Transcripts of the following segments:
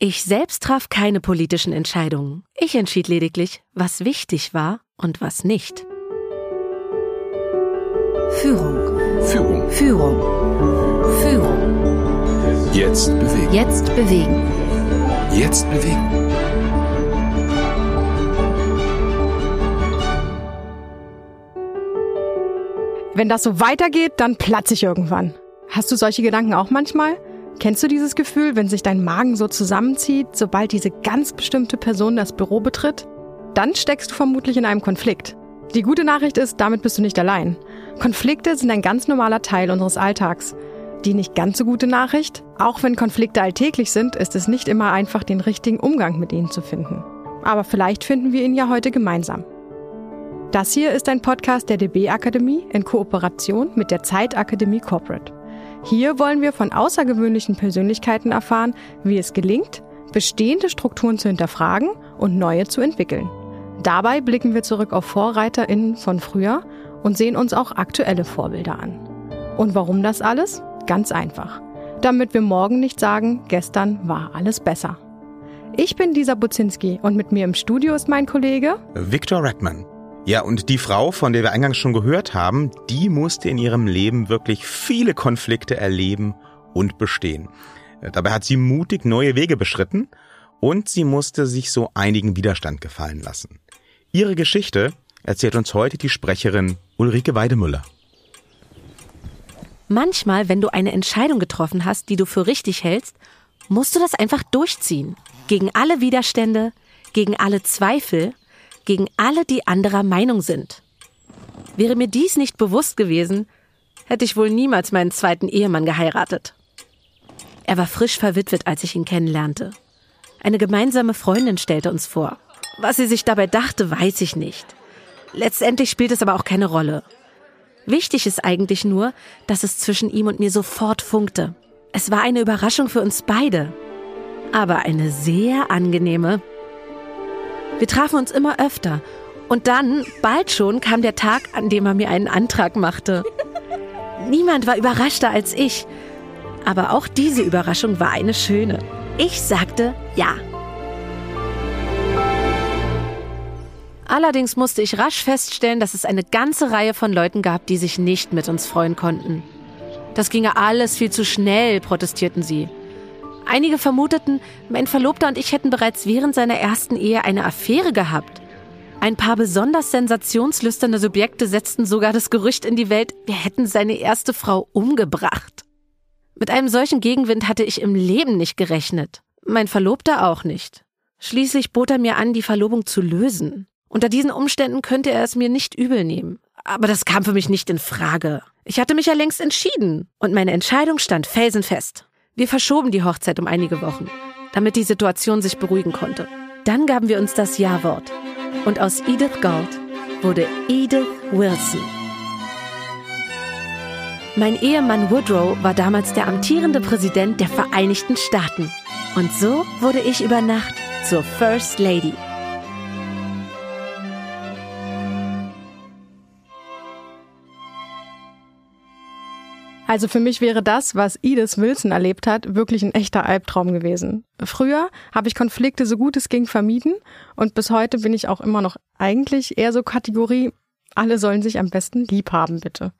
Ich selbst traf keine politischen Entscheidungen. Ich entschied lediglich, was wichtig war und was nicht. Führung. Führung. Führung. Führung. Jetzt bewegen. Jetzt bewegen. Jetzt bewegen. Wenn das so weitergeht, dann platze ich irgendwann. Hast du solche Gedanken auch manchmal? Kennst du dieses Gefühl, wenn sich dein Magen so zusammenzieht, sobald diese ganz bestimmte Person das Büro betritt? Dann steckst du vermutlich in einem Konflikt. Die gute Nachricht ist, damit bist du nicht allein. Konflikte sind ein ganz normaler Teil unseres Alltags. Die nicht ganz so gute Nachricht, auch wenn Konflikte alltäglich sind, ist es nicht immer einfach, den richtigen Umgang mit ihnen zu finden. Aber vielleicht finden wir ihn ja heute gemeinsam. Das hier ist ein Podcast der DB Akademie in Kooperation mit der Zeitakademie Corporate. Hier wollen wir von außergewöhnlichen Persönlichkeiten erfahren, wie es gelingt, bestehende Strukturen zu hinterfragen und neue zu entwickeln. Dabei blicken wir zurück auf VorreiterInnen von früher und sehen uns auch aktuelle Vorbilder an. Und warum das alles? Ganz einfach. Damit wir morgen nicht sagen, gestern war alles besser. Ich bin Lisa Buzinski und mit mir im Studio ist mein Kollege Victor Redman. Ja, und die Frau, von der wir eingangs schon gehört haben, die musste in ihrem Leben wirklich viele Konflikte erleben und bestehen. Dabei hat sie mutig neue Wege beschritten und sie musste sich so einigen Widerstand gefallen lassen. Ihre Geschichte erzählt uns heute die Sprecherin Ulrike Weidemüller. Manchmal, wenn du eine Entscheidung getroffen hast, die du für richtig hältst, musst du das einfach durchziehen. Gegen alle Widerstände, gegen alle Zweifel gegen alle, die anderer Meinung sind. Wäre mir dies nicht bewusst gewesen, hätte ich wohl niemals meinen zweiten Ehemann geheiratet. Er war frisch verwitwet, als ich ihn kennenlernte. Eine gemeinsame Freundin stellte uns vor. Was sie sich dabei dachte, weiß ich nicht. Letztendlich spielt es aber auch keine Rolle. Wichtig ist eigentlich nur, dass es zwischen ihm und mir sofort funkte. Es war eine Überraschung für uns beide. Aber eine sehr angenehme. Wir trafen uns immer öfter. Und dann, bald schon, kam der Tag, an dem er mir einen Antrag machte. Niemand war überraschter als ich. Aber auch diese Überraschung war eine schöne. Ich sagte ja. Allerdings musste ich rasch feststellen, dass es eine ganze Reihe von Leuten gab, die sich nicht mit uns freuen konnten. Das ginge alles viel zu schnell, protestierten sie. Einige vermuteten, mein Verlobter und ich hätten bereits während seiner ersten Ehe eine Affäre gehabt. Ein paar besonders sensationslüsterne Subjekte setzten sogar das Gerücht in die Welt, wir hätten seine erste Frau umgebracht. Mit einem solchen Gegenwind hatte ich im Leben nicht gerechnet. Mein Verlobter auch nicht. Schließlich bot er mir an, die Verlobung zu lösen. Unter diesen Umständen könnte er es mir nicht übel nehmen. Aber das kam für mich nicht in Frage. Ich hatte mich ja längst entschieden und meine Entscheidung stand felsenfest. Wir verschoben die Hochzeit um einige Wochen, damit die Situation sich beruhigen konnte. Dann gaben wir uns das Ja-Wort. Und aus Edith Gold wurde Edith Wilson. Mein Ehemann Woodrow war damals der amtierende Präsident der Vereinigten Staaten. Und so wurde ich über Nacht zur First Lady. Also für mich wäre das, was Edith Wilson erlebt hat, wirklich ein echter Albtraum gewesen. Früher habe ich Konflikte so gut es ging vermieden und bis heute bin ich auch immer noch eigentlich eher so Kategorie, alle sollen sich am besten lieb haben, bitte.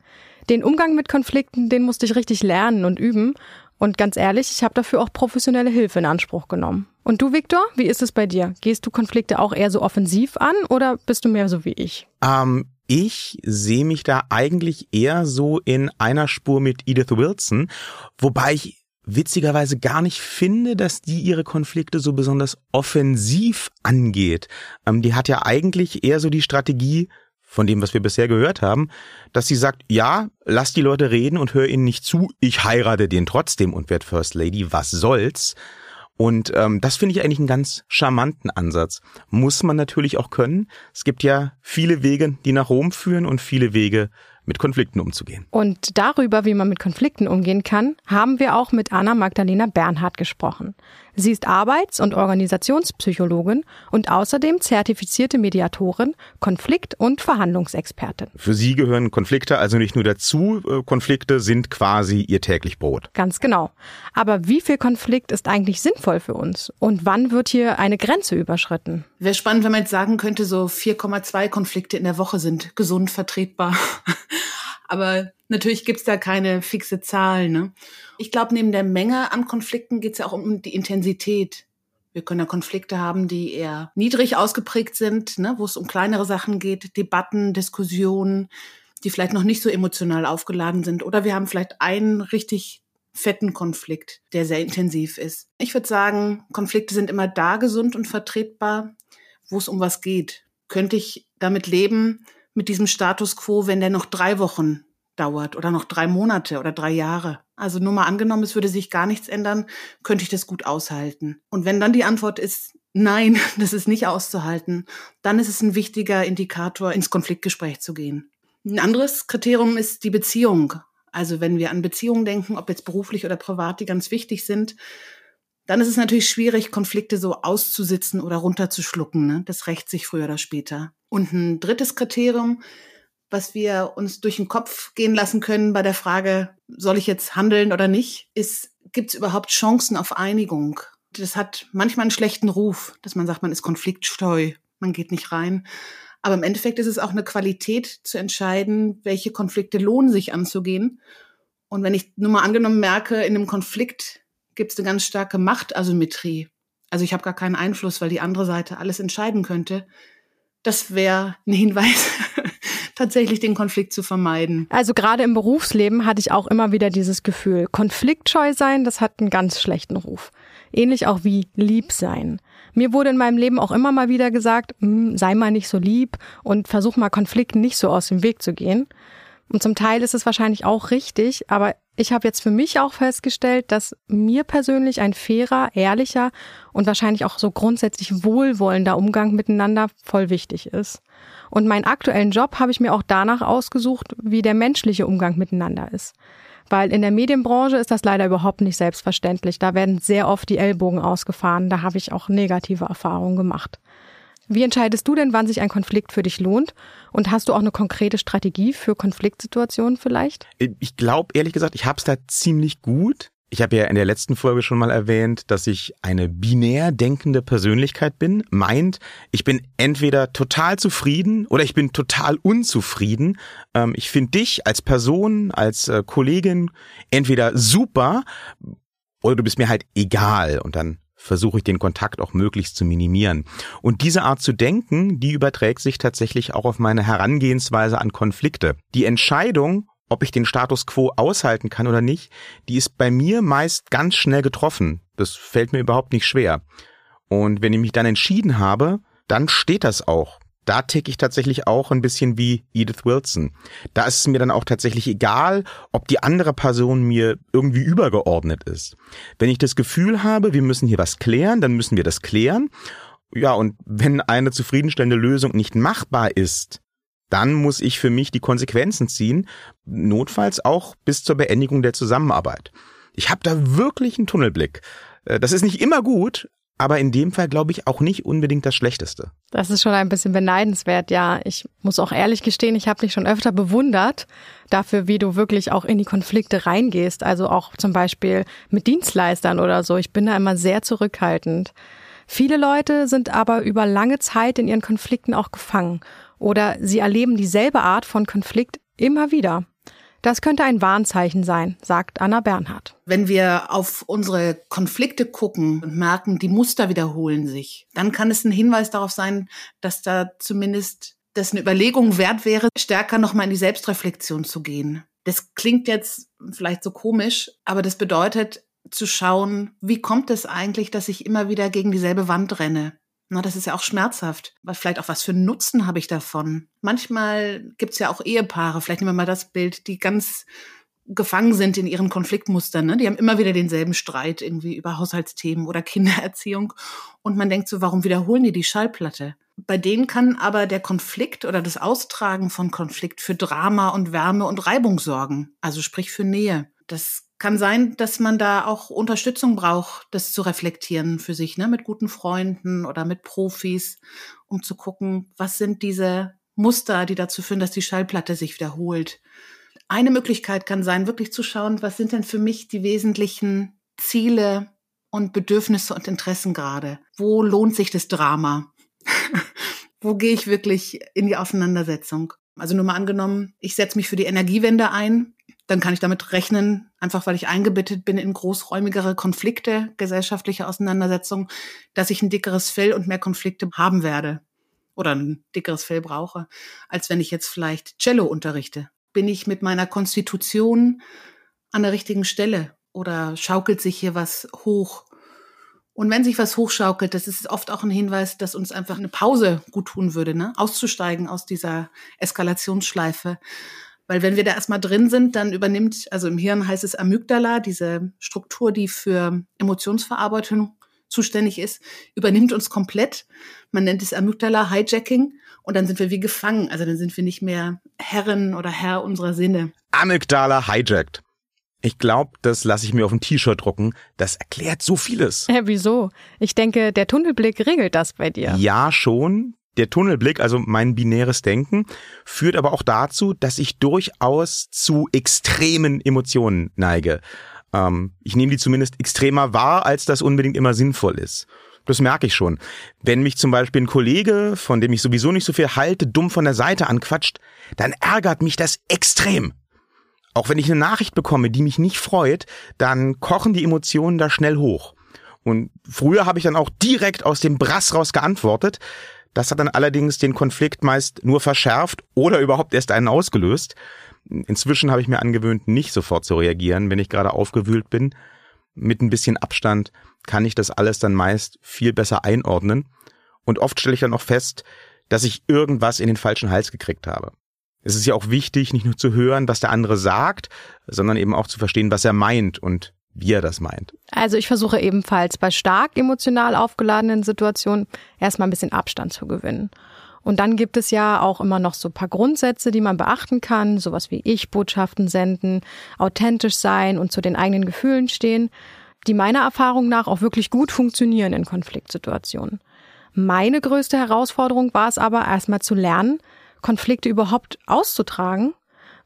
Den Umgang mit Konflikten, den musste ich richtig lernen und üben. Und ganz ehrlich, ich habe dafür auch professionelle Hilfe in Anspruch genommen. Und du, Viktor, wie ist es bei dir? Gehst du Konflikte auch eher so offensiv an oder bist du mehr so wie ich? Ähm, ich sehe mich da eigentlich eher so in einer Spur mit Edith Wilson, wobei ich witzigerweise gar nicht finde, dass die ihre Konflikte so besonders offensiv angeht. Ähm, die hat ja eigentlich eher so die Strategie, von dem, was wir bisher gehört haben, dass sie sagt, ja, lass die Leute reden und hör ihnen nicht zu, ich heirate den trotzdem und werd First Lady, was soll's? Und ähm, das finde ich eigentlich einen ganz charmanten Ansatz. Muss man natürlich auch können. Es gibt ja viele Wege, die nach Rom führen und viele Wege, mit Konflikten umzugehen. Und darüber, wie man mit Konflikten umgehen kann, haben wir auch mit Anna Magdalena Bernhardt gesprochen. Sie ist Arbeits- und Organisationspsychologin und außerdem zertifizierte Mediatorin, Konflikt- und Verhandlungsexpertin. Für sie gehören Konflikte also nicht nur dazu, äh, Konflikte sind quasi ihr täglich Brot. Ganz genau. Aber wie viel Konflikt ist eigentlich sinnvoll für uns? Und wann wird hier eine Grenze überschritten? Wäre spannend, wenn man jetzt sagen könnte, so 4,2 Konflikte in der Woche sind gesund vertretbar. Aber natürlich gibt's da keine fixe Zahl. Ne? Ich glaube, neben der Menge an Konflikten geht's ja auch um die Intensität. Wir können ja Konflikte haben, die eher niedrig ausgeprägt sind, ne, wo es um kleinere Sachen geht, Debatten, Diskussionen, die vielleicht noch nicht so emotional aufgeladen sind. Oder wir haben vielleicht einen richtig fetten Konflikt, der sehr intensiv ist. Ich würde sagen, Konflikte sind immer da gesund und vertretbar, wo es um was geht. Könnte ich damit leben, mit diesem Status quo, wenn der noch drei Wochen dauert oder noch drei Monate oder drei Jahre. Also nur mal angenommen, es würde sich gar nichts ändern, könnte ich das gut aushalten. Und wenn dann die Antwort ist, nein, das ist nicht auszuhalten, dann ist es ein wichtiger Indikator, ins Konfliktgespräch zu gehen. Ein anderes Kriterium ist die Beziehung. Also wenn wir an Beziehungen denken, ob jetzt beruflich oder privat, die ganz wichtig sind, dann ist es natürlich schwierig, Konflikte so auszusitzen oder runterzuschlucken. Ne? Das rächt sich früher oder später. Und ein drittes Kriterium, was wir uns durch den Kopf gehen lassen können bei der Frage, soll ich jetzt handeln oder nicht, ist, gibt es überhaupt Chancen auf Einigung? Das hat manchmal einen schlechten Ruf, dass man sagt, man ist konfliktsteu, man geht nicht rein. Aber im Endeffekt ist es auch eine Qualität zu entscheiden, welche Konflikte lohnen sich anzugehen. Und wenn ich nur mal angenommen merke, in einem Konflikt gibt es eine ganz starke Machtasymmetrie. Also ich habe gar keinen Einfluss, weil die andere Seite alles entscheiden könnte. Das wäre ein Hinweis, tatsächlich den Konflikt zu vermeiden. Also gerade im Berufsleben hatte ich auch immer wieder dieses Gefühl, konfliktscheu sein, das hat einen ganz schlechten Ruf. Ähnlich auch wie lieb sein. Mir wurde in meinem Leben auch immer mal wieder gesagt, hm, sei mal nicht so lieb und versuch mal Konflikten nicht so aus dem Weg zu gehen. Und zum Teil ist es wahrscheinlich auch richtig, aber ich habe jetzt für mich auch festgestellt, dass mir persönlich ein fairer, ehrlicher und wahrscheinlich auch so grundsätzlich wohlwollender Umgang miteinander voll wichtig ist. Und meinen aktuellen Job habe ich mir auch danach ausgesucht, wie der menschliche Umgang miteinander ist. Weil in der Medienbranche ist das leider überhaupt nicht selbstverständlich. Da werden sehr oft die Ellbogen ausgefahren. Da habe ich auch negative Erfahrungen gemacht. Wie entscheidest du denn, wann sich ein Konflikt für dich lohnt? Und hast du auch eine konkrete Strategie für Konfliktsituationen vielleicht? Ich glaube, ehrlich gesagt, ich habe es da ziemlich gut. Ich habe ja in der letzten Folge schon mal erwähnt, dass ich eine binär denkende Persönlichkeit bin. Meint, ich bin entweder total zufrieden oder ich bin total unzufrieden. Ähm, ich finde dich als Person, als äh, Kollegin entweder super oder du bist mir halt egal. Und dann versuche ich den Kontakt auch möglichst zu minimieren. Und diese Art zu denken, die überträgt sich tatsächlich auch auf meine Herangehensweise an Konflikte. Die Entscheidung, ob ich den Status quo aushalten kann oder nicht, die ist bei mir meist ganz schnell getroffen. Das fällt mir überhaupt nicht schwer. Und wenn ich mich dann entschieden habe, dann steht das auch da ticke ich tatsächlich auch ein bisschen wie Edith Wilson. Da ist es mir dann auch tatsächlich egal, ob die andere Person mir irgendwie übergeordnet ist. Wenn ich das Gefühl habe, wir müssen hier was klären, dann müssen wir das klären. Ja, und wenn eine zufriedenstellende Lösung nicht machbar ist, dann muss ich für mich die Konsequenzen ziehen, notfalls auch bis zur Beendigung der Zusammenarbeit. Ich habe da wirklich einen Tunnelblick. Äh, das ist nicht immer gut, aber in dem Fall glaube ich auch nicht unbedingt das Schlechteste. Das ist schon ein bisschen beneidenswert, ja. Ich muss auch ehrlich gestehen, ich habe dich schon öfter bewundert dafür, wie du wirklich auch in die Konflikte reingehst. Also auch zum Beispiel mit Dienstleistern oder so. Ich bin da immer sehr zurückhaltend. Viele Leute sind aber über lange Zeit in ihren Konflikten auch gefangen oder sie erleben dieselbe Art von Konflikt immer wieder. Das könnte ein Warnzeichen sein, sagt Anna Bernhardt. Wenn wir auf unsere Konflikte gucken und merken, die Muster wiederholen sich, dann kann es ein Hinweis darauf sein, dass da zumindest das eine Überlegung wert wäre, stärker nochmal in die Selbstreflexion zu gehen. Das klingt jetzt vielleicht so komisch, aber das bedeutet zu schauen, wie kommt es eigentlich, dass ich immer wieder gegen dieselbe Wand renne? Na, das ist ja auch schmerzhaft. Was, vielleicht auch was für Nutzen habe ich davon? Manchmal gibt's ja auch Ehepaare, vielleicht nehmen wir mal das Bild, die ganz gefangen sind in ihren Konfliktmustern. Ne? Die haben immer wieder denselben Streit irgendwie über Haushaltsthemen oder Kindererziehung. Und man denkt so, warum wiederholen die die Schallplatte? Bei denen kann aber der Konflikt oder das Austragen von Konflikt für Drama und Wärme und Reibung sorgen, also sprich für Nähe. Das kann sein, dass man da auch Unterstützung braucht, das zu reflektieren für sich, ne, mit guten Freunden oder mit Profis, um zu gucken, was sind diese Muster, die dazu führen, dass die Schallplatte sich wiederholt. Eine Möglichkeit kann sein, wirklich zu schauen, was sind denn für mich die wesentlichen Ziele und Bedürfnisse und Interessen gerade? Wo lohnt sich das Drama? Wo gehe ich wirklich in die Auseinandersetzung? Also nur mal angenommen, ich setze mich für die Energiewende ein, dann kann ich damit rechnen, einfach weil ich eingebettet bin in großräumigere Konflikte, gesellschaftliche Auseinandersetzungen, dass ich ein dickeres Fell und mehr Konflikte haben werde oder ein dickeres Fell brauche, als wenn ich jetzt vielleicht Cello unterrichte. Bin ich mit meiner Konstitution an der richtigen Stelle oder schaukelt sich hier was hoch? Und wenn sich was hochschaukelt, das ist oft auch ein Hinweis, dass uns einfach eine Pause gut tun würde, ne? auszusteigen aus dieser Eskalationsschleife. Weil wenn wir da erstmal drin sind, dann übernimmt, also im Hirn heißt es Amygdala, diese Struktur, die für Emotionsverarbeitung zuständig ist, übernimmt uns komplett. Man nennt es Amygdala-Hijacking und dann sind wir wie gefangen. Also dann sind wir nicht mehr Herrin oder Herr unserer Sinne. Amygdala hijacked. Ich glaube, das lasse ich mir auf ein T-Shirt drucken. Das erklärt so vieles. Hä, wieso? Ich denke, der Tunnelblick regelt das bei dir. Ja, schon. Der Tunnelblick, also mein binäres Denken, führt aber auch dazu, dass ich durchaus zu extremen Emotionen neige. Ähm, ich nehme die zumindest extremer wahr, als das unbedingt immer sinnvoll ist. Das merke ich schon. Wenn mich zum Beispiel ein Kollege, von dem ich sowieso nicht so viel halte, dumm von der Seite anquatscht, dann ärgert mich das extrem. Auch wenn ich eine Nachricht bekomme, die mich nicht freut, dann kochen die Emotionen da schnell hoch. Und früher habe ich dann auch direkt aus dem Brass raus geantwortet. Das hat dann allerdings den Konflikt meist nur verschärft oder überhaupt erst einen ausgelöst. Inzwischen habe ich mir angewöhnt, nicht sofort zu reagieren, wenn ich gerade aufgewühlt bin. Mit ein bisschen Abstand kann ich das alles dann meist viel besser einordnen. Und oft stelle ich dann auch fest, dass ich irgendwas in den falschen Hals gekriegt habe. Es ist ja auch wichtig, nicht nur zu hören, was der andere sagt, sondern eben auch zu verstehen, was er meint und wie er das meint. Also ich versuche ebenfalls bei stark emotional aufgeladenen Situationen erstmal ein bisschen Abstand zu gewinnen. Und dann gibt es ja auch immer noch so ein paar Grundsätze, die man beachten kann, sowas wie Ich-Botschaften senden, authentisch sein und zu den eigenen Gefühlen stehen, die meiner Erfahrung nach auch wirklich gut funktionieren in Konfliktsituationen. Meine größte Herausforderung war es aber erstmal zu lernen, Konflikte überhaupt auszutragen,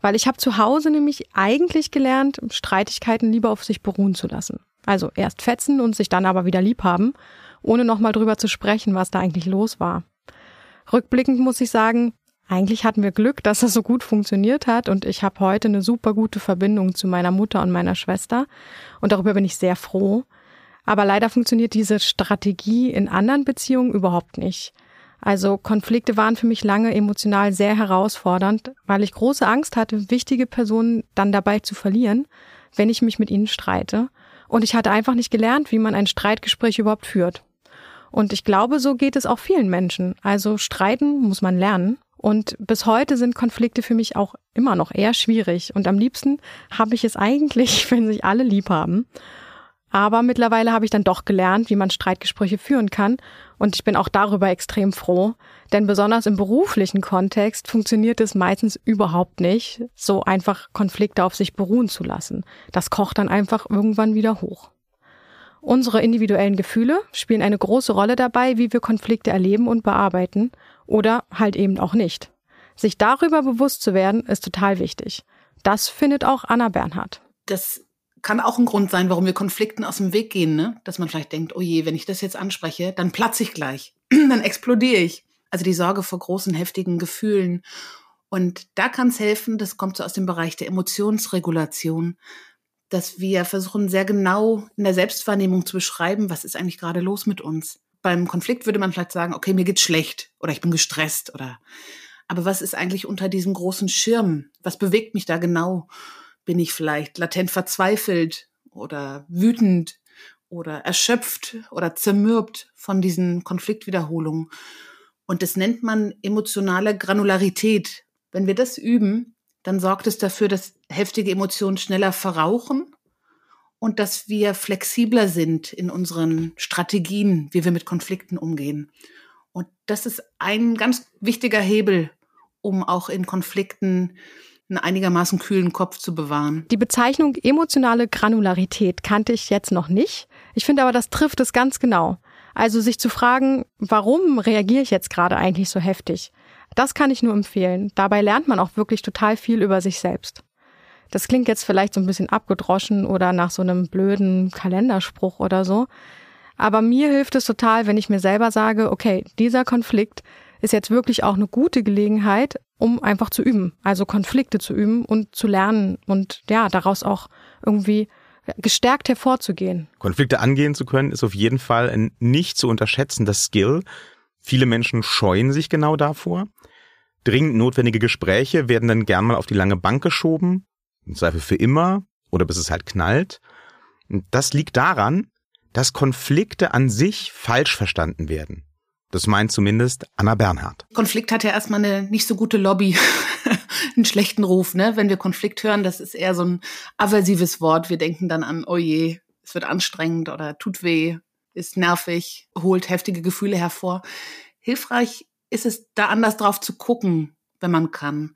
weil ich habe zu Hause nämlich eigentlich gelernt, Streitigkeiten lieber auf sich beruhen zu lassen. Also erst fetzen und sich dann aber wieder lieb haben, ohne nochmal drüber zu sprechen, was da eigentlich los war. Rückblickend muss ich sagen, eigentlich hatten wir Glück, dass das so gut funktioniert hat und ich habe heute eine super gute Verbindung zu meiner Mutter und meiner Schwester und darüber bin ich sehr froh. Aber leider funktioniert diese Strategie in anderen Beziehungen überhaupt nicht. Also Konflikte waren für mich lange emotional sehr herausfordernd, weil ich große Angst hatte, wichtige Personen dann dabei zu verlieren, wenn ich mich mit ihnen streite. Und ich hatte einfach nicht gelernt, wie man ein Streitgespräch überhaupt führt. Und ich glaube, so geht es auch vielen Menschen. Also streiten muss man lernen. Und bis heute sind Konflikte für mich auch immer noch eher schwierig. Und am liebsten habe ich es eigentlich, wenn sich alle lieb haben. Aber mittlerweile habe ich dann doch gelernt, wie man Streitgespräche führen kann. Und ich bin auch darüber extrem froh. Denn besonders im beruflichen Kontext funktioniert es meistens überhaupt nicht, so einfach Konflikte auf sich beruhen zu lassen. Das kocht dann einfach irgendwann wieder hoch. Unsere individuellen Gefühle spielen eine große Rolle dabei, wie wir Konflikte erleben und bearbeiten oder halt eben auch nicht. Sich darüber bewusst zu werden, ist total wichtig. Das findet auch Anna Bernhardt. Das kann auch ein Grund sein, warum wir Konflikten aus dem Weg gehen, ne? Dass man vielleicht denkt, oh je, wenn ich das jetzt anspreche, dann platze ich gleich, dann explodiere ich. Also die Sorge vor großen, heftigen Gefühlen. Und da kann es helfen, das kommt so aus dem Bereich der Emotionsregulation, dass wir versuchen, sehr genau in der Selbstwahrnehmung zu beschreiben, was ist eigentlich gerade los mit uns. Beim Konflikt würde man vielleicht sagen, okay, mir geht's schlecht oder ich bin gestresst oder aber was ist eigentlich unter diesem großen Schirm? Was bewegt mich da genau? Bin ich vielleicht latent verzweifelt oder wütend oder erschöpft oder zermürbt von diesen Konfliktwiederholungen? Und das nennt man emotionale Granularität. Wenn wir das üben, dann sorgt es dafür, dass heftige Emotionen schneller verrauchen und dass wir flexibler sind in unseren Strategien, wie wir mit Konflikten umgehen. Und das ist ein ganz wichtiger Hebel, um auch in Konflikten einen einigermaßen kühlen Kopf zu bewahren. Die Bezeichnung emotionale Granularität kannte ich jetzt noch nicht. Ich finde aber, das trifft es ganz genau. Also sich zu fragen, warum reagiere ich jetzt gerade eigentlich so heftig? Das kann ich nur empfehlen. Dabei lernt man auch wirklich total viel über sich selbst. Das klingt jetzt vielleicht so ein bisschen abgedroschen oder nach so einem blöden Kalenderspruch oder so. Aber mir hilft es total, wenn ich mir selber sage, okay, dieser Konflikt ist jetzt wirklich auch eine gute Gelegenheit, um einfach zu üben, also Konflikte zu üben und zu lernen und ja, daraus auch irgendwie gestärkt hervorzugehen. Konflikte angehen zu können, ist auf jeden Fall ein nicht zu unterschätzender Skill. Viele Menschen scheuen sich genau davor. Dringend notwendige Gespräche werden dann gern mal auf die lange Bank geschoben, im Zweifel für immer oder bis es halt knallt. Und das liegt daran, dass Konflikte an sich falsch verstanden werden. Das meint zumindest Anna Bernhard. Konflikt hat ja erstmal eine nicht so gute Lobby, einen schlechten Ruf, ne? Wenn wir Konflikt hören, das ist eher so ein aversives Wort. Wir denken dann an, oh je, es wird anstrengend oder tut weh, ist nervig, holt heftige Gefühle hervor. Hilfreich ist es, da anders drauf zu gucken, wenn man kann.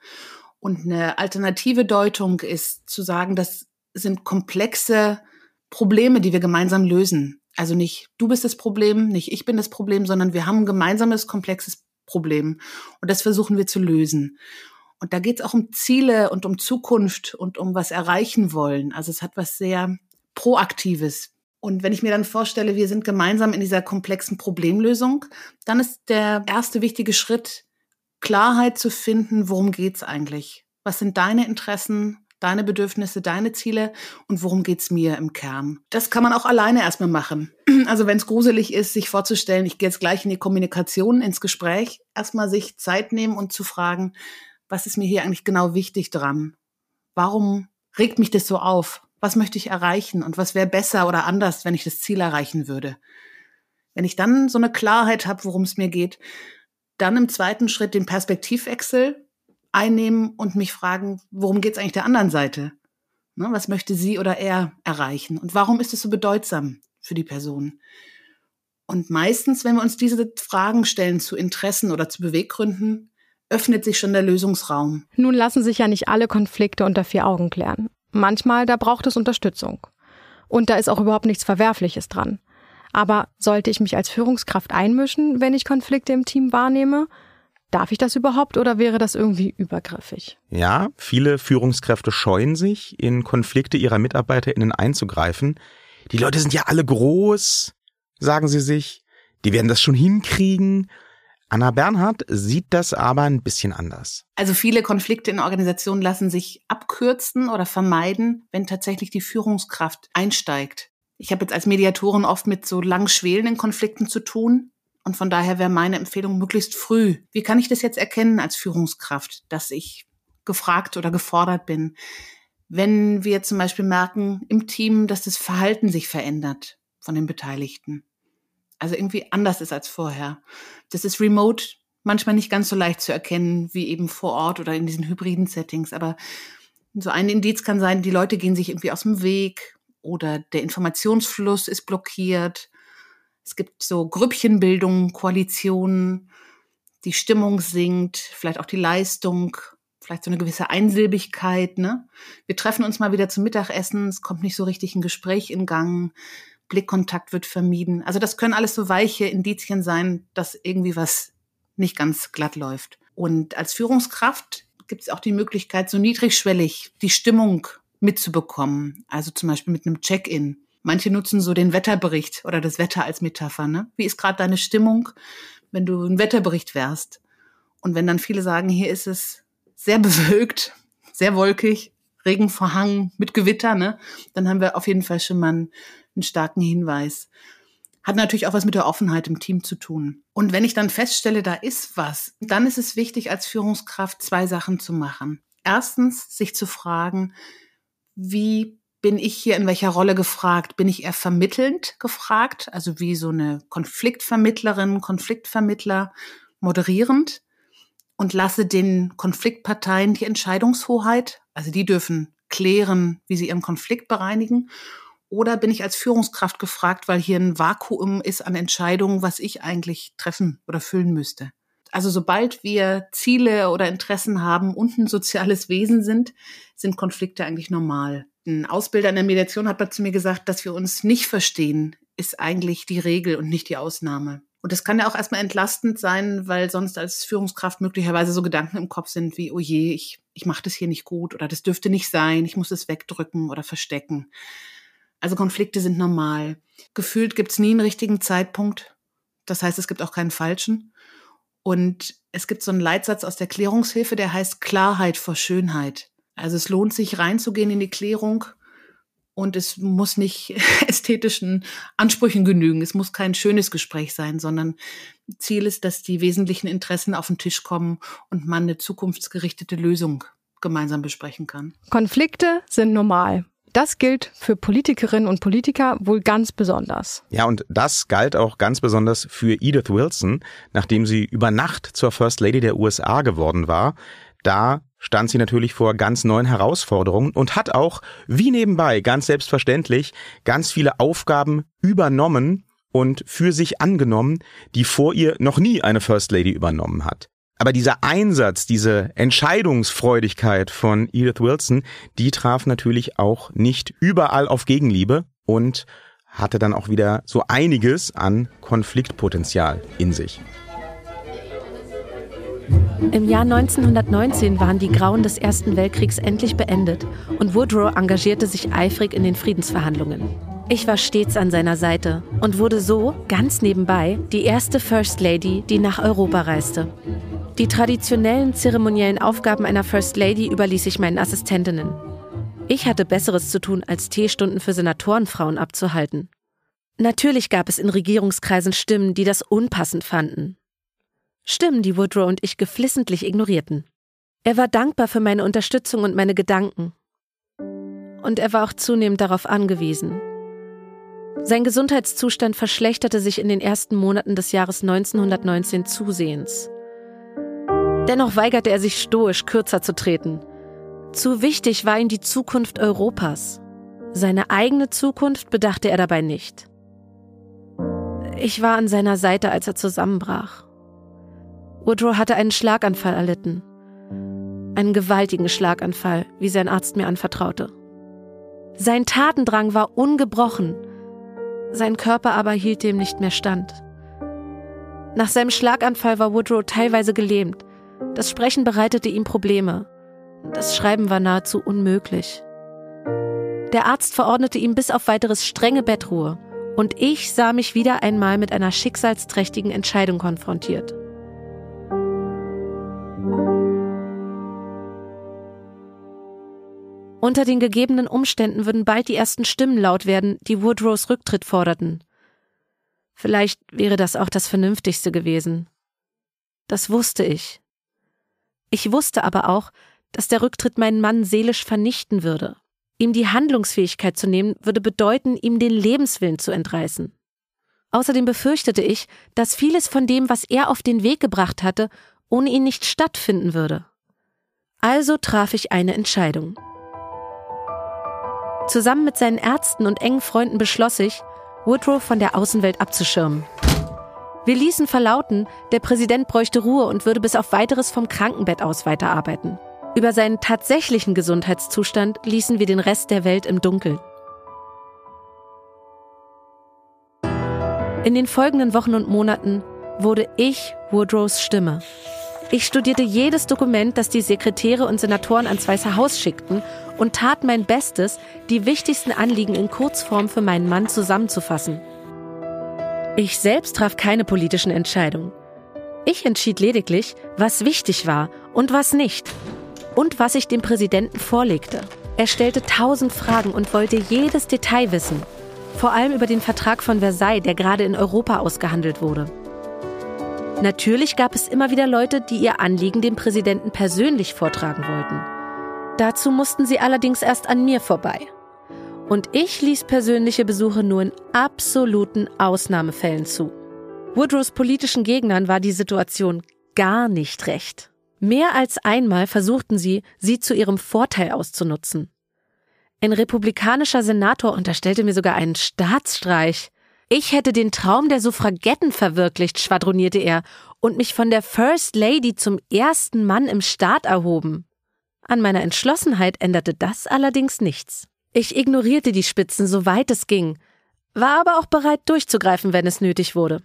Und eine alternative Deutung ist zu sagen, das sind komplexe Probleme, die wir gemeinsam lösen. Also nicht du bist das Problem, nicht ich bin das Problem, sondern wir haben ein gemeinsames, komplexes Problem. Und das versuchen wir zu lösen. Und da geht es auch um Ziele und um Zukunft und um was erreichen wollen. Also es hat was sehr Proaktives. Und wenn ich mir dann vorstelle, wir sind gemeinsam in dieser komplexen Problemlösung, dann ist der erste wichtige Schritt, Klarheit zu finden, worum geht's eigentlich? Was sind deine Interessen? Deine Bedürfnisse, deine Ziele und worum geht's mir im Kern. Das kann man auch alleine erstmal machen. Also wenn es gruselig ist, sich vorzustellen, ich gehe jetzt gleich in die Kommunikation, ins Gespräch, erstmal sich Zeit nehmen und zu fragen, was ist mir hier eigentlich genau wichtig dran? Warum regt mich das so auf? Was möchte ich erreichen und was wäre besser oder anders, wenn ich das Ziel erreichen würde? Wenn ich dann so eine Klarheit habe, worum es mir geht, dann im zweiten Schritt den Perspektivwechsel einnehmen und mich fragen, worum geht es eigentlich der anderen Seite? Ne, was möchte sie oder er erreichen? Und warum ist es so bedeutsam für die Person? Und meistens, wenn wir uns diese Fragen stellen zu Interessen oder zu Beweggründen, öffnet sich schon der Lösungsraum. Nun lassen sich ja nicht alle Konflikte unter vier Augen klären. Manchmal, da braucht es Unterstützung. Und da ist auch überhaupt nichts Verwerfliches dran. Aber sollte ich mich als Führungskraft einmischen, wenn ich Konflikte im Team wahrnehme? Darf ich das überhaupt oder wäre das irgendwie übergriffig? Ja, viele Führungskräfte scheuen sich, in Konflikte ihrer MitarbeiterInnen einzugreifen. Die Leute sind ja alle groß, sagen sie sich. Die werden das schon hinkriegen. Anna Bernhard sieht das aber ein bisschen anders. Also viele Konflikte in Organisationen lassen sich abkürzen oder vermeiden, wenn tatsächlich die Führungskraft einsteigt. Ich habe jetzt als Mediatorin oft mit so lang schwelenden Konflikten zu tun. Und von daher wäre meine Empfehlung möglichst früh. Wie kann ich das jetzt erkennen als Führungskraft, dass ich gefragt oder gefordert bin? Wenn wir zum Beispiel merken im Team, dass das Verhalten sich verändert von den Beteiligten. Also irgendwie anders ist als vorher. Das ist remote manchmal nicht ganz so leicht zu erkennen wie eben vor Ort oder in diesen hybriden Settings. Aber so ein Indiz kann sein, die Leute gehen sich irgendwie aus dem Weg oder der Informationsfluss ist blockiert es gibt so Grüppchenbildungen, Koalitionen, die Stimmung sinkt, vielleicht auch die Leistung, vielleicht so eine gewisse Einsilbigkeit. Ne? Wir treffen uns mal wieder zum Mittagessen, es kommt nicht so richtig ein Gespräch in Gang, Blickkontakt wird vermieden. Also das können alles so weiche Indizien sein, dass irgendwie was nicht ganz glatt läuft. Und als Führungskraft gibt es auch die Möglichkeit, so niedrigschwellig die Stimmung mitzubekommen. Also zum Beispiel mit einem Check-in. Manche nutzen so den Wetterbericht oder das Wetter als Metapher. Ne? Wie ist gerade deine Stimmung, wenn du ein Wetterbericht wärst? Und wenn dann viele sagen, hier ist es sehr bewölkt, sehr wolkig, Regen verhangen mit Gewitter, ne? dann haben wir auf jeden Fall schon mal einen, einen starken Hinweis. Hat natürlich auch was mit der Offenheit im Team zu tun. Und wenn ich dann feststelle, da ist was, dann ist es wichtig, als Führungskraft zwei Sachen zu machen. Erstens, sich zu fragen, wie bin ich hier in welcher Rolle gefragt? Bin ich eher vermittelnd gefragt, also wie so eine Konfliktvermittlerin, Konfliktvermittler, moderierend und lasse den Konfliktparteien die Entscheidungshoheit, also die dürfen klären, wie sie ihren Konflikt bereinigen. Oder bin ich als Führungskraft gefragt, weil hier ein Vakuum ist an Entscheidungen, was ich eigentlich treffen oder füllen müsste? Also sobald wir Ziele oder Interessen haben und ein soziales Wesen sind, sind Konflikte eigentlich normal. Ein Ausbilder in der Mediation hat mal zu mir gesagt, dass wir uns nicht verstehen, ist eigentlich die Regel und nicht die Ausnahme. Und das kann ja auch erstmal entlastend sein, weil sonst als Führungskraft möglicherweise so Gedanken im Kopf sind wie, oh je, ich, ich mache das hier nicht gut oder das dürfte nicht sein, ich muss es wegdrücken oder verstecken. Also Konflikte sind normal. Gefühlt gibt es nie einen richtigen Zeitpunkt. Das heißt, es gibt auch keinen falschen. Und es gibt so einen Leitsatz aus der Klärungshilfe, der heißt Klarheit vor Schönheit. Also es lohnt sich reinzugehen in die Klärung und es muss nicht ästhetischen Ansprüchen genügen. Es muss kein schönes Gespräch sein, sondern Ziel ist, dass die wesentlichen Interessen auf den Tisch kommen und man eine zukunftsgerichtete Lösung gemeinsam besprechen kann. Konflikte sind normal. Das gilt für Politikerinnen und Politiker wohl ganz besonders. Ja, und das galt auch ganz besonders für Edith Wilson, nachdem sie über Nacht zur First Lady der USA geworden war. Da stand sie natürlich vor ganz neuen Herausforderungen und hat auch, wie nebenbei, ganz selbstverständlich, ganz viele Aufgaben übernommen und für sich angenommen, die vor ihr noch nie eine First Lady übernommen hat. Aber dieser Einsatz, diese Entscheidungsfreudigkeit von Edith Wilson, die traf natürlich auch nicht überall auf Gegenliebe und hatte dann auch wieder so einiges an Konfliktpotenzial in sich. Im Jahr 1919 waren die Grauen des Ersten Weltkriegs endlich beendet und Woodrow engagierte sich eifrig in den Friedensverhandlungen. Ich war stets an seiner Seite und wurde so, ganz nebenbei, die erste First Lady, die nach Europa reiste. Die traditionellen zeremoniellen Aufgaben einer First Lady überließ ich meinen Assistentinnen. Ich hatte Besseres zu tun, als Teestunden für Senatorenfrauen abzuhalten. Natürlich gab es in Regierungskreisen Stimmen, die das unpassend fanden. Stimmen, die Woodrow und ich geflissentlich ignorierten. Er war dankbar für meine Unterstützung und meine Gedanken. Und er war auch zunehmend darauf angewiesen. Sein Gesundheitszustand verschlechterte sich in den ersten Monaten des Jahres 1919 zusehends. Dennoch weigerte er sich stoisch, kürzer zu treten. Zu wichtig war ihm die Zukunft Europas. Seine eigene Zukunft bedachte er dabei nicht. Ich war an seiner Seite, als er zusammenbrach. Woodrow hatte einen Schlaganfall erlitten. Einen gewaltigen Schlaganfall, wie sein Arzt mir anvertraute. Sein Tatendrang war ungebrochen, sein Körper aber hielt dem nicht mehr stand. Nach seinem Schlaganfall war Woodrow teilweise gelähmt, das Sprechen bereitete ihm Probleme. Das Schreiben war nahezu unmöglich. Der Arzt verordnete ihm bis auf weiteres strenge Bettruhe, und ich sah mich wieder einmal mit einer schicksalsträchtigen Entscheidung konfrontiert. Unter den gegebenen Umständen würden bald die ersten Stimmen laut werden, die Woodrows Rücktritt forderten. Vielleicht wäre das auch das Vernünftigste gewesen. Das wusste ich. Ich wusste aber auch, dass der Rücktritt meinen Mann seelisch vernichten würde. Ihm die Handlungsfähigkeit zu nehmen, würde bedeuten, ihm den Lebenswillen zu entreißen. Außerdem befürchtete ich, dass vieles von dem, was er auf den Weg gebracht hatte, ohne ihn nicht stattfinden würde. Also traf ich eine Entscheidung. Zusammen mit seinen Ärzten und engen Freunden beschloss ich, Woodrow von der Außenwelt abzuschirmen. Wir ließen verlauten, der Präsident bräuchte Ruhe und würde bis auf weiteres vom Krankenbett aus weiterarbeiten. Über seinen tatsächlichen Gesundheitszustand ließen wir den Rest der Welt im Dunkeln. In den folgenden Wochen und Monaten wurde ich Woodrows Stimme. Ich studierte jedes Dokument, das die Sekretäre und Senatoren ans Weiße Haus schickten und tat mein Bestes, die wichtigsten Anliegen in Kurzform für meinen Mann zusammenzufassen. Ich selbst traf keine politischen Entscheidungen. Ich entschied lediglich, was wichtig war und was nicht. Und was ich dem Präsidenten vorlegte. Er stellte tausend Fragen und wollte jedes Detail wissen. Vor allem über den Vertrag von Versailles, der gerade in Europa ausgehandelt wurde. Natürlich gab es immer wieder Leute, die ihr Anliegen dem Präsidenten persönlich vortragen wollten. Dazu mussten sie allerdings erst an mir vorbei. Und ich ließ persönliche Besuche nur in absoluten Ausnahmefällen zu. Woodrows politischen Gegnern war die Situation gar nicht recht. Mehr als einmal versuchten sie, sie zu ihrem Vorteil auszunutzen. Ein republikanischer Senator unterstellte mir sogar einen Staatsstreich. Ich hätte den Traum der Suffragetten verwirklicht, schwadronierte er, und mich von der First Lady zum ersten Mann im Staat erhoben. An meiner Entschlossenheit änderte das allerdings nichts. Ich ignorierte die Spitzen, soweit es ging, war aber auch bereit durchzugreifen, wenn es nötig wurde.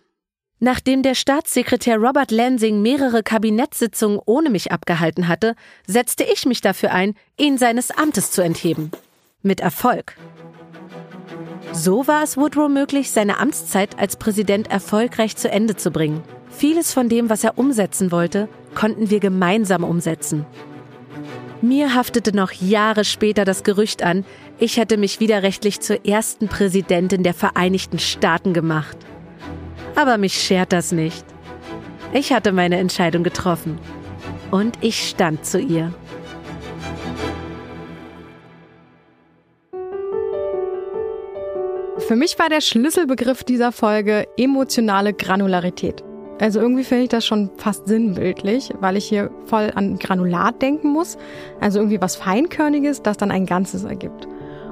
Nachdem der Staatssekretär Robert Lansing mehrere Kabinettssitzungen ohne mich abgehalten hatte, setzte ich mich dafür ein, ihn seines Amtes zu entheben. Mit Erfolg. So war es Woodrow möglich, seine Amtszeit als Präsident erfolgreich zu Ende zu bringen. Vieles von dem, was er umsetzen wollte, konnten wir gemeinsam umsetzen. Mir haftete noch Jahre später das Gerücht an, ich hätte mich widerrechtlich zur ersten Präsidentin der Vereinigten Staaten gemacht. Aber mich schert das nicht. Ich hatte meine Entscheidung getroffen. Und ich stand zu ihr. Für mich war der Schlüsselbegriff dieser Folge emotionale Granularität. Also irgendwie finde ich das schon fast sinnbildlich, weil ich hier voll an Granulat denken muss. Also irgendwie was Feinkörniges, das dann ein Ganzes ergibt.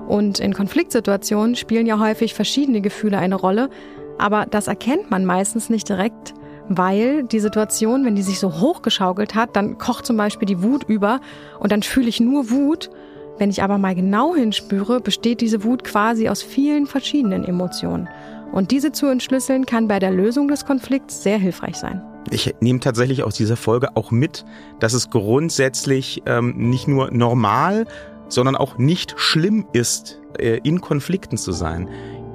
Und in Konfliktsituationen spielen ja häufig verschiedene Gefühle eine Rolle, aber das erkennt man meistens nicht direkt, weil die Situation, wenn die sich so hochgeschaukelt hat, dann kocht zum Beispiel die Wut über und dann fühle ich nur Wut. Wenn ich aber mal genau hinspüre, besteht diese Wut quasi aus vielen verschiedenen Emotionen. Und diese zu entschlüsseln kann bei der Lösung des Konflikts sehr hilfreich sein. Ich nehme tatsächlich aus dieser Folge auch mit, dass es grundsätzlich ähm, nicht nur normal, sondern auch nicht schlimm ist, äh, in Konflikten zu sein.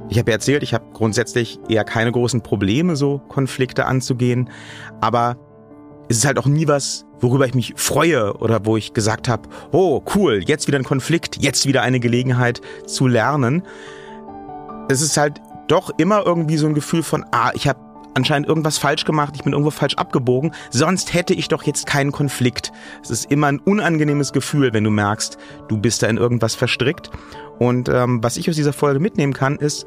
Ich habe erzählt, ich habe grundsätzlich eher keine großen Probleme, so Konflikte anzugehen, aber es ist halt auch nie was, worüber ich mich freue oder wo ich gesagt habe, oh cool, jetzt wieder ein Konflikt, jetzt wieder eine Gelegenheit zu lernen. Es ist halt doch immer irgendwie so ein Gefühl von, ah, ich habe anscheinend irgendwas falsch gemacht, ich bin irgendwo falsch abgebogen, sonst hätte ich doch jetzt keinen Konflikt. Es ist immer ein unangenehmes Gefühl, wenn du merkst, du bist da in irgendwas verstrickt. Und ähm, was ich aus dieser Folge mitnehmen kann, ist,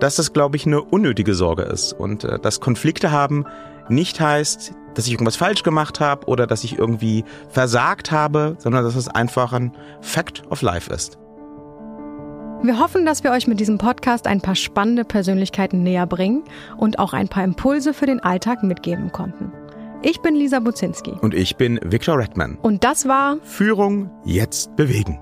dass das, glaube ich, eine unnötige Sorge ist und äh, dass Konflikte haben nicht heißt, dass ich irgendwas falsch gemacht habe oder dass ich irgendwie versagt habe, sondern dass es einfach ein Fact of Life ist. Wir hoffen, dass wir euch mit diesem Podcast ein paar spannende Persönlichkeiten näher bringen und auch ein paar Impulse für den Alltag mitgeben konnten. Ich bin Lisa Buzinski. Und ich bin Viktor Redman. Und das war Führung jetzt bewegen.